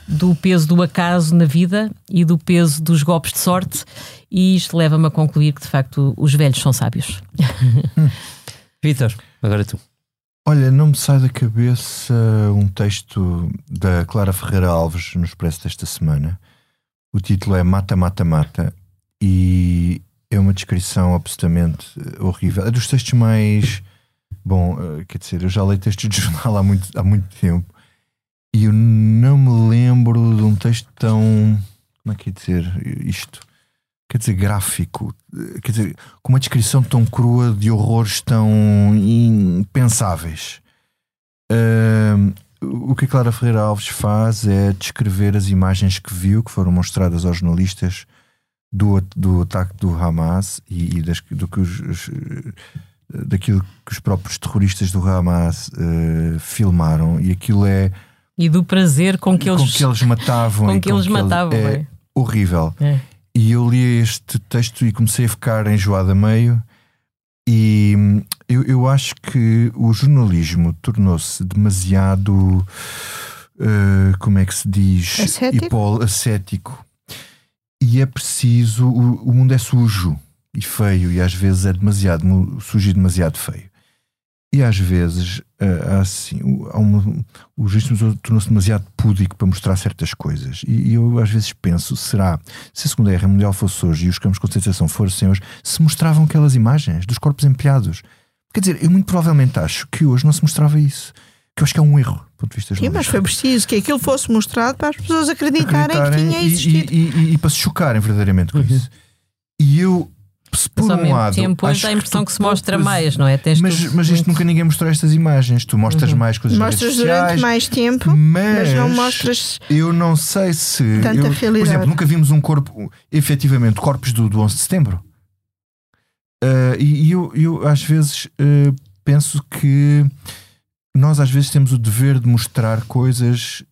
do peso do acaso na vida e do peso dos golpes de sorte. E isto leva-me a concluir que de facto os velhos são sábios. Vitor, agora tu. Olha, não me sai da cabeça um texto da Clara Ferreira Alves no Expresso desta semana. O título é Mata, Mata, Mata e é uma descrição absolutamente eh, horrível. É dos textos mais. Bom, eh, quer dizer, eu já leio textos de jornal há muito, há muito tempo e eu não me lembro de um texto tão. Como é que é dizer isto? Quer dizer, gráfico, eh, quer dizer, com uma descrição tão crua de horrores tão impensáveis. Ahm, o que a Clara Ferreira Alves faz é descrever as imagens que viu, que foram mostradas aos jornalistas do, do ataque do Hamas e, e das, do que os, os, eh, daquilo que os próprios terroristas do Hamas eh, filmaram, e aquilo é E do prazer com que eles. com que eles matavam com que eles matavam, é é. horrível. É. E eu li este texto e comecei a ficar enjoado a meio. E hum, eu, eu acho que o jornalismo tornou-se demasiado. eh, como é que se diz? Ascético? Hipó- ascético. E é preciso. O, o mundo é sujo e feio, e às vezes é demasiado sujo e demasiado feio. E às vezes eh, há assim, o- há uma- o jornalismo tornou-se demasiado púdico para mostrar certas coisas. E, e eu às vezes penso: será, se a Segunda Guerra Mundial fosse hoje e os campos de concentração fossem hoje, se mostravam aquelas imagens dos corpos empilhados? Quer dizer, eu muito provavelmente acho que hoje não se mostrava isso. Que eu acho que é um erro ponto de vista Sim, mas foi preciso que aquilo fosse mostrado para as pessoas acreditarem, Acreditarem que tinha e- existido. E, e- e para se chocarem verdadeiramente com isso. E eu, se por um mesmo lado. tempo, hoje acho dá a impressão tu que se mostra mais, não é? Tens mas, tudo mas isto nunca ninguém mostrou estas imagens. Tu mostras mais coisas Mostras redes durante sociais, mais tempo, mas, mas não mostras Eu não sei se. tanta eu- Por realidade. exemplo, nunca vimos um corpo, efetivamente, corpos do, do 11 de setembro. Ah, e e eu, eu, às vezes, ah, penso que nós, às vezes, temos o dever de mostrar coisas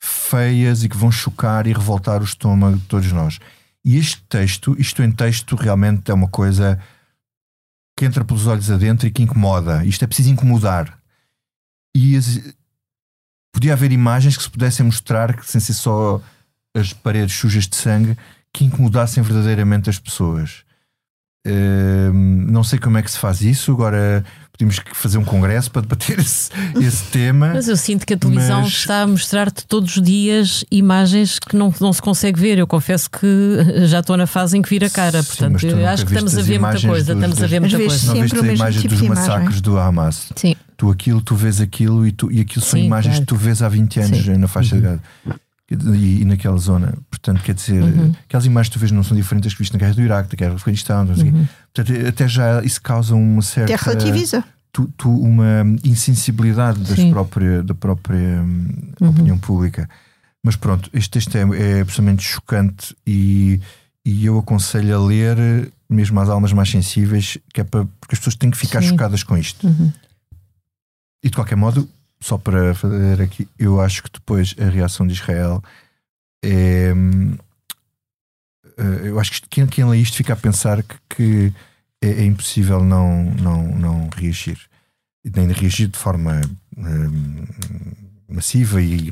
feias e que vão chocar e revoltar o estômago de todos nós. E este texto, isto em texto, realmente é uma coisa que entra pelos olhos adentro e que incomoda. Isto é preciso incomodar. E as- podia haver imagens que se pudessem mostrar que sem ser só as paredes sujas de sangue que incomodassem verdadeiramente as pessoas. Hum, não sei como é que se faz isso. Agora podemos que fazer um congresso para debater esse, esse tema. Mas eu sinto que a televisão Mas- está a mostrar-te todos os dias imagens que não, não se consegue ver. Eu confesso que já estou na fase em que vira a cara. Sim, Portanto, eu acho que estamos a ver muita imagens coisa. dos- Estamos a ver muita coisa. não sempre viste a imagem tipo dos massacres do Hamas. Sim. Tu aquilo, tu vês aquilo e, tu, e aquilo são Sim, imagens claro. que tu vês há 20 anos Sim. na faixa de Gaza. E, e naquela zona, portanto, quer dizer, Uhum. aquelas imagens que tu vês não são diferentes das que viste na guerra do Iraque, da guerra do Afeganistão. Uhum. portanto, até já isso causa uma certa Até relativiza. tu, tu- uma insensibilidade das Sim. própria, da própria hum, Uhum. opinião pública. Mas pronto, este texto é, é absolutamente chocante e, e eu aconselho a ler, mesmo às almas mais sensíveis, que é para, porque as pessoas têm que ficar Sim. chocadas com isto. Uhum. E de qualquer modo, só para fazer aqui, eu acho que depois a reação de Israel é. hum, eh, Eu acho que quem, quem lê isto fica a pensar que, que é, é impossível não, não, não reagir. E Nem reagir de forma hum, massiva e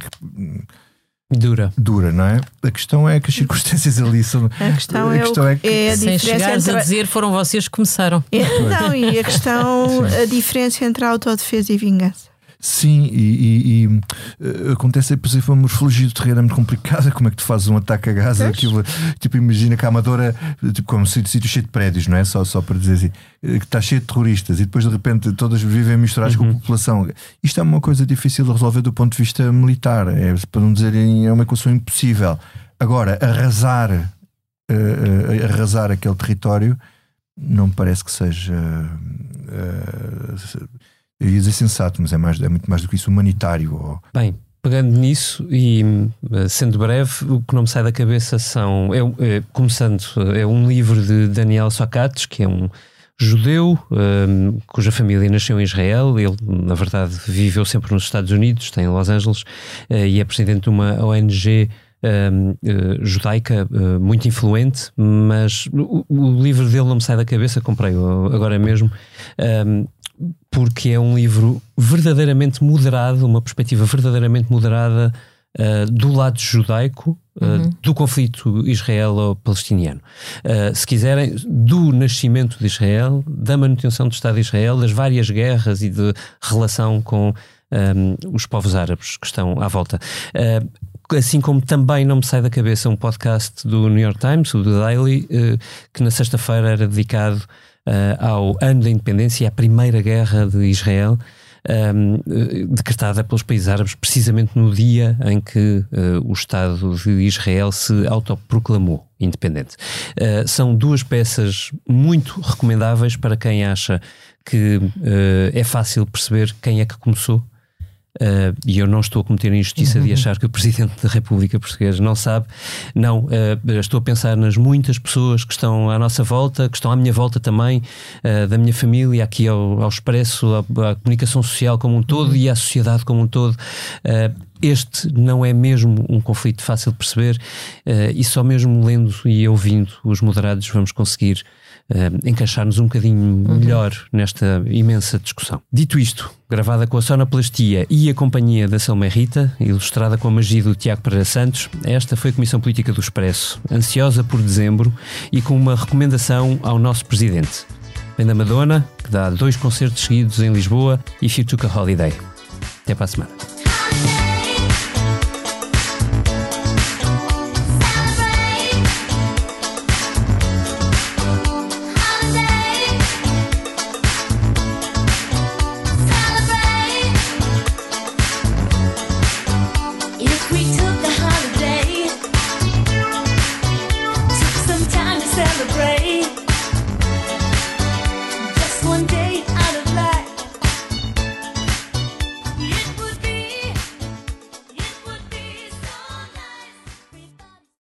Dura. dura, não é? A questão é que as circunstâncias ali são. A questão, A é, questão o, é que- é a Sem chegares entre. a dizer foram vocês que começaram. É, não, e a questão, a diferença entre a autodefesa e vingança. Sim, e, e- e, eh, acontece, por exemplo, uma morfologia do terreno é muito complicada. Como é que tu fazes um ataque a Gaza? Aquilo, tipo, imagina que a Amadora, tipo, como um sítio sítio cheio de prédios, não é? Só, só para dizer assim, eh, que está cheio de terroristas e depois de repente todas vivem misturadas com a população. Isto é uma coisa difícil de resolver do ponto de vista militar, é, para não dizer é uma equação impossível. Agora, arrasar, eh, arrasar aquele território não me parece que seja. eh, eu ia dizer sensato, mas é, mais, é muito mais do que isso, humanitário. Ou, Bem, pegando nisso e eh, sendo breve, o que não me sai da cabeça são. É, um- é, começando, é um livro de Daniel Sokrates, que é um judeu eh, cuja família nasceu em Israel. Ele, na verdade, viveu sempre nos Estados Unidos, está em Los Angeles eh, e é presidente de uma ONG. eh, eh, judaica eh, muito influente, mas o, o livro dele não me sai da cabeça, comprei-o agora mesmo. eh, porque é um livro verdadeiramente moderado, uma perspectiva verdadeiramente moderada uh, do lado judaico uh, do conflito israelo-palestiniano. Uh, se quiserem, do nascimento de Israel, da manutenção do Estado de Israel, das várias guerras e de relação com um, os povos árabes que estão à volta. Assim como também não me sai da cabeça um podcast do New York Times, o The Daily, que na sexta-feira era dedicado ao ano da independência e à primeira guerra de Israel, um, uh, decretada pelos países árabes precisamente no dia em que uh, o Estado de Israel se autoproclamou independente. Uh, são duas peças muito recomendáveis para quem acha que uh, é fácil perceber quem é que começou Uh, e eu não estou a cometer a injustiça de achar que o Presidente da República Portuguesa não sabe. Não, uh, estou a pensar nas muitas pessoas que estão à nossa volta, que estão à minha volta também, uh, da minha família, aqui ao, ao Expresso, à, à comunicação social como um todo e à sociedade como um todo. Este não é mesmo um conflito fácil de perceber uh, e só mesmo lendo e ouvindo os moderados vamos conseguir uh, encaixar-nos um bocadinho melhor nesta imensa discussão. Dito isto, gravada com a sonoplastia e a companhia da Selma Rita, ilustrada com a magia do Tiago Pereira Santos, esta foi a Comissão Política do Expresso, ansiosa por dezembro e com uma recomendação ao nosso Presidente. Vem da Madonna, que dá dois concertos seguidos em Lisboa, e You Took a Holiday. Até para a semana.